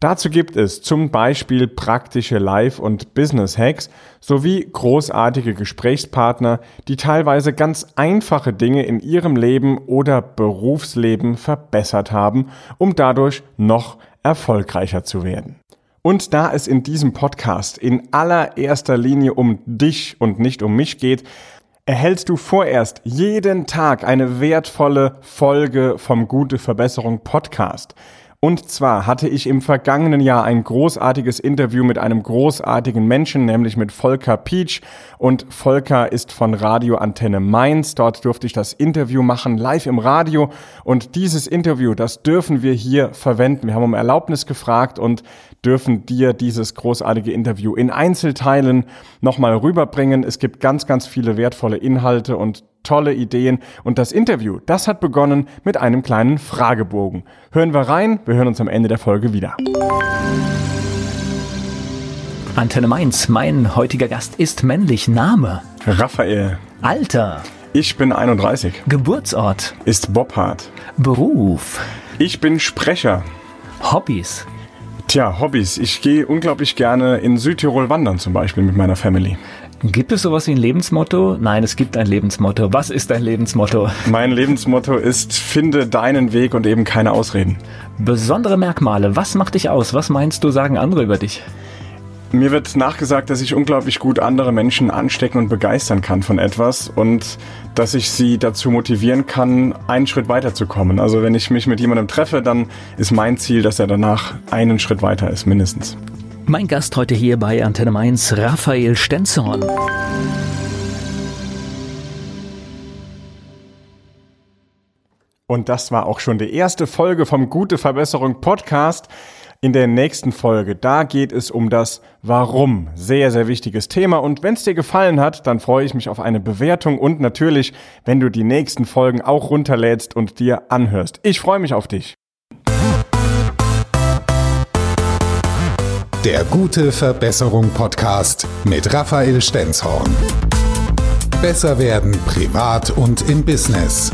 Dazu gibt es zum Beispiel praktische Live- und Business-Hacks sowie großartige Gesprächspartner, die teilweise ganz einfache Dinge in ihrem Leben oder Berufsleben verbessert haben, um dadurch noch erfolgreicher zu werden. Und da es in diesem Podcast in allererster Linie um dich und nicht um mich geht, erhältst du vorerst jeden Tag eine wertvolle Folge vom Gute Verbesserung Podcast. Und zwar hatte ich im vergangenen Jahr ein großartiges Interview mit einem großartigen Menschen, nämlich mit Volker Peach. Und Volker ist von Radio Antenne Mainz. Dort durfte ich das Interview machen, live im Radio. Und dieses Interview, das dürfen wir hier verwenden. Wir haben um Erlaubnis gefragt und dürfen dir dieses großartige Interview in Einzelteilen nochmal rüberbringen. Es gibt ganz, ganz viele wertvolle Inhalte und tolle Ideen. Und das Interview, das hat begonnen mit einem kleinen Fragebogen. Hören wir rein, wir hören uns am Ende der Folge wieder. Antenne Mainz, mein heutiger Gast ist männlich. Name? Raphael. Alter? Ich bin 31. Geburtsort? Ist Bobhard. Beruf? Ich bin Sprecher. Hobbys? Tja, Hobbys. Ich gehe unglaublich gerne in Südtirol wandern zum Beispiel mit meiner Family. Gibt es sowas wie ein Lebensmotto? Nein, es gibt ein Lebensmotto. Was ist dein Lebensmotto? Mein Lebensmotto ist, finde deinen Weg und eben keine Ausreden. Besondere Merkmale. Was macht dich aus? Was meinst du, sagen andere über dich? Mir wird nachgesagt, dass ich unglaublich gut andere Menschen anstecken und begeistern kann von etwas und dass ich sie dazu motivieren kann, einen Schritt weiterzukommen. Also wenn ich mich mit jemandem treffe, dann ist mein Ziel, dass er danach einen Schritt weiter ist, mindestens. Mein Gast heute hier bei Antenne Mainz, Raphael Stenzorn. Und das war auch schon die erste Folge vom Gute Verbesserung Podcast. In der nächsten Folge, da geht es um das Warum. Sehr, sehr wichtiges Thema. Und wenn es dir gefallen hat, dann freue ich mich auf eine Bewertung und natürlich, wenn du die nächsten Folgen auch runterlädst und dir anhörst. Ich freue mich auf dich. Der Gute Verbesserung Podcast mit Raphael Stenzhorn. Besser werden privat und im Business.